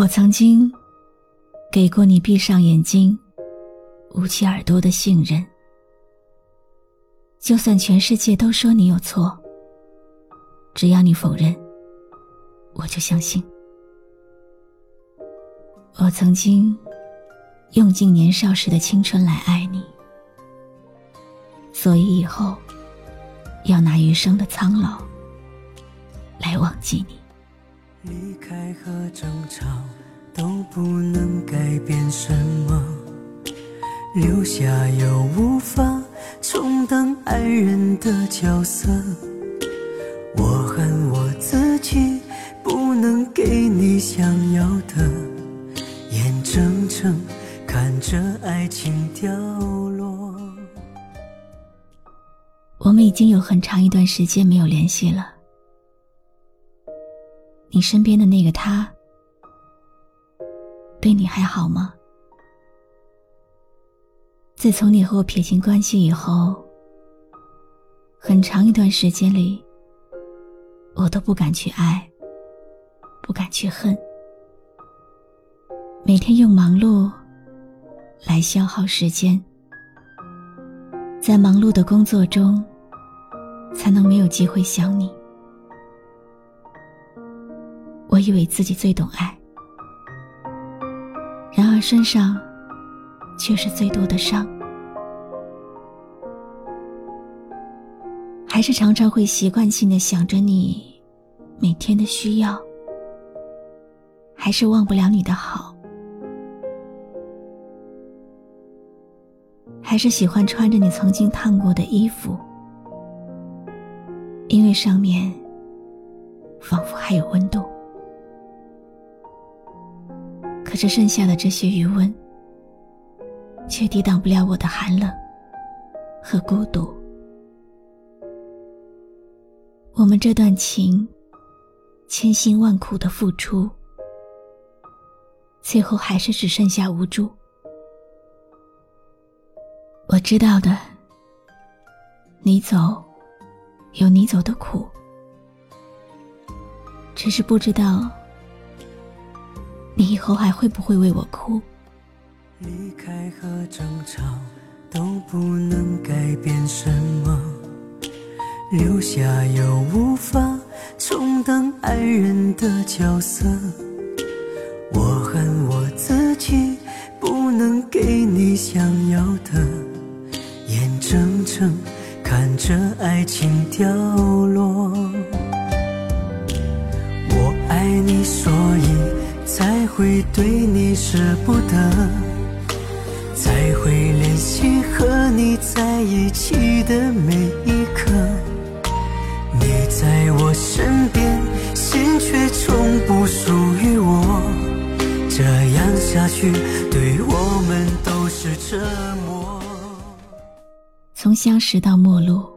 我曾经给过你闭上眼睛、捂起耳朵的信任，就算全世界都说你有错，只要你否认，我就相信。我曾经用尽年少时的青春来爱你，所以以后要拿余生的苍老来忘记你。离开和争吵都不能改变什么，留下又无法充当爱人的角色。我恨我自己不能给你想要的，眼睁睁看着爱情掉落。我们已经有很长一段时间没有联系了。你身边的那个他，对你还好吗？自从你和我撇清关系以后，很长一段时间里，我都不敢去爱，不敢去恨，每天用忙碌来消耗时间，在忙碌的工作中，才能没有机会想你。以为自己最懂爱，然而身上却是最多的伤，还是常常会习惯性的想着你每天的需要，还是忘不了你的好，还是喜欢穿着你曾经烫过的衣服，因为上面仿佛还有温度。可是剩下的这些余温，却抵挡不了我的寒冷和孤独。我们这段情，千辛万苦的付出，最后还是只剩下无助。我知道的，你走，有你走的苦，只是不知道。你以后还会不会为我哭？离开和争吵都不能改变什么，留下又无法充当爱人的角色。我恨我自己不能给你想要的，眼睁睁看着爱情掉落。我爱你，所以。才会对你舍不得，才会怜惜和你在一起的每一刻。你在我身边，心却从不属于我。这样下去，对我们都是折磨。从相识到陌路，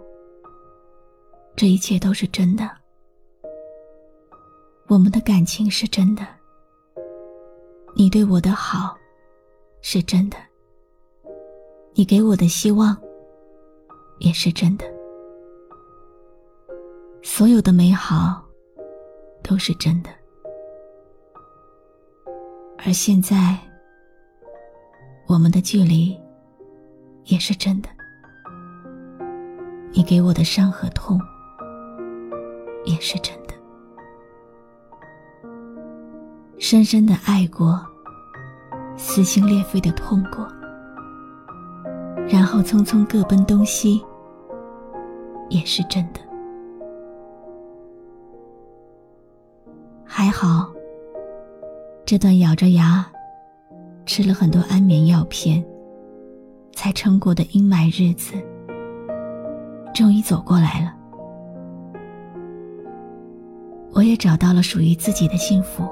这一切都是真的。我们的感情是真的。你对我的好，是真的；你给我的希望，也是真的。所有的美好，都是真的。而现在，我们的距离，也是真的。你给我的伤和痛，也是真的。深深的爱过，撕心裂肺的痛过，然后匆匆各奔东西，也是真的。还好，这段咬着牙，吃了很多安眠药片，才撑过的阴霾日子，终于走过来了。我也找到了属于自己的幸福。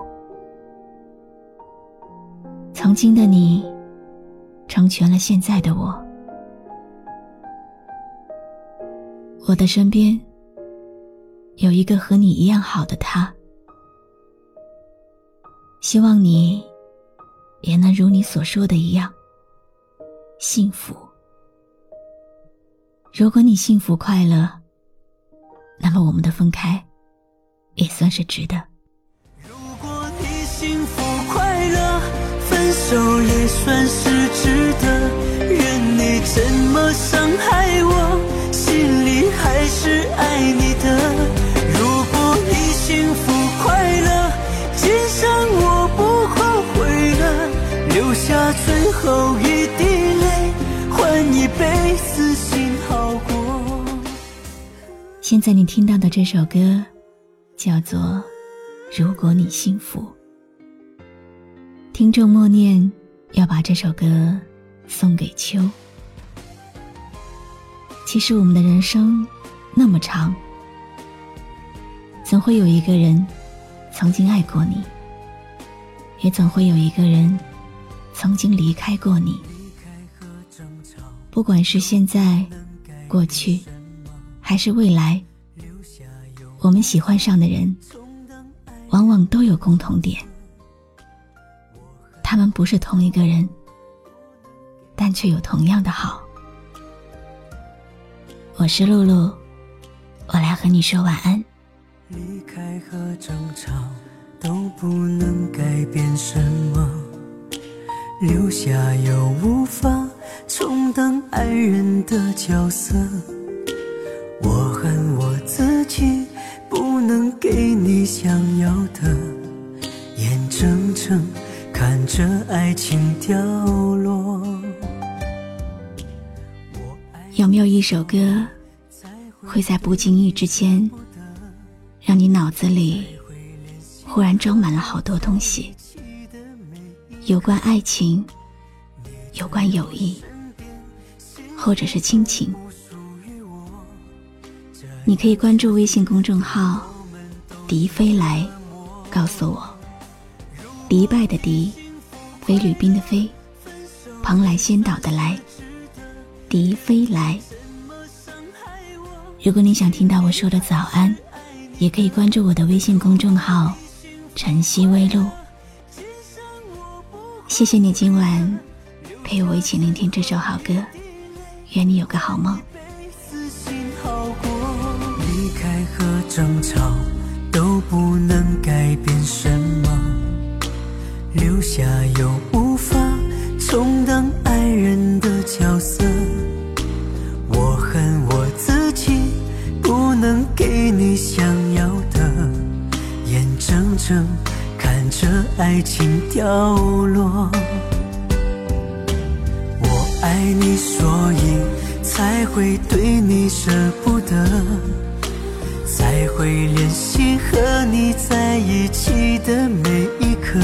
曾经的你，成全了现在的我。我的身边有一个和你一样好的他，希望你也能如你所说的一样幸福。如果你幸福快乐，那么我们的分开也算是值得。手也算是值得。任你怎么伤害我。心里还是爱你的。如果你幸福快乐，今生我不后悔了。留下最后一滴泪，换一辈子心好过。现在你听到的这首歌，叫做《如果你幸福》。听众默念要把这首歌送给秋。其实我们的人生那么长，总会有一个人曾经爱过你，也总会有一个人曾经离开过你。不管是现在、过去，还是未来，我们喜欢上的人，往往都有共同点。他们不是同一个人，但却有同样的好。我是露露，我来和你说晚安。离开和争吵都不能改变什么，留下又无法充当爱人的角色。我恨我自己不能给你想要的，眼睁睁看着爱情掉落。有没有一首歌，会在不经意之间，让你脑子里忽然装满了好多东西？有关爱情，有关友谊，或者是亲情？你可以关注微信公众号“迪飞来”，告诉我。迪拜的迪，菲律宾的菲，蓬莱仙岛的来。迪飞来。如果你想听到我说的早安，也可以关注我的微信公众号“晨曦微露”。谢谢你今晚陪我一起聆听这首好歌，愿你有个好梦。离开和争吵都不能改变什么，留下又无法充当爱人的角色。我恨我自己不能给你想要的，眼睁睁看着爱情掉落。我爱你，所以才会对你舍不得，才会练习和你在一起的每一刻。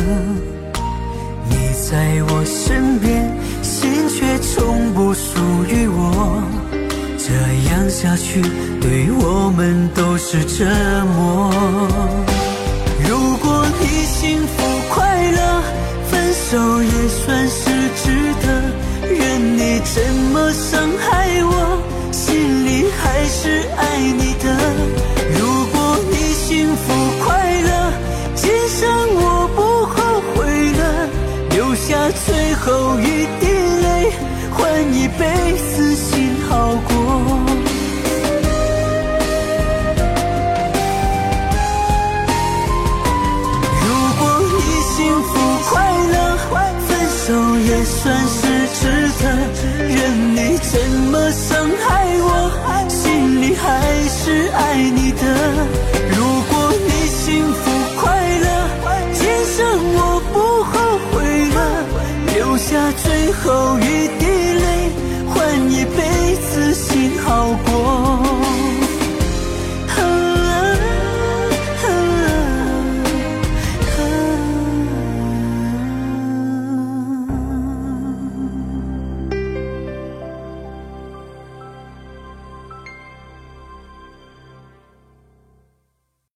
去，对我们都是折磨。如果你幸福快乐，分手也算是值得。任你怎么伤害我，心里还是爱你的。如果你幸福快乐，今生我不后悔了。留下最后一滴泪，换一杯死心好过。算是值得，任你怎么伤害我，心里还是爱你的。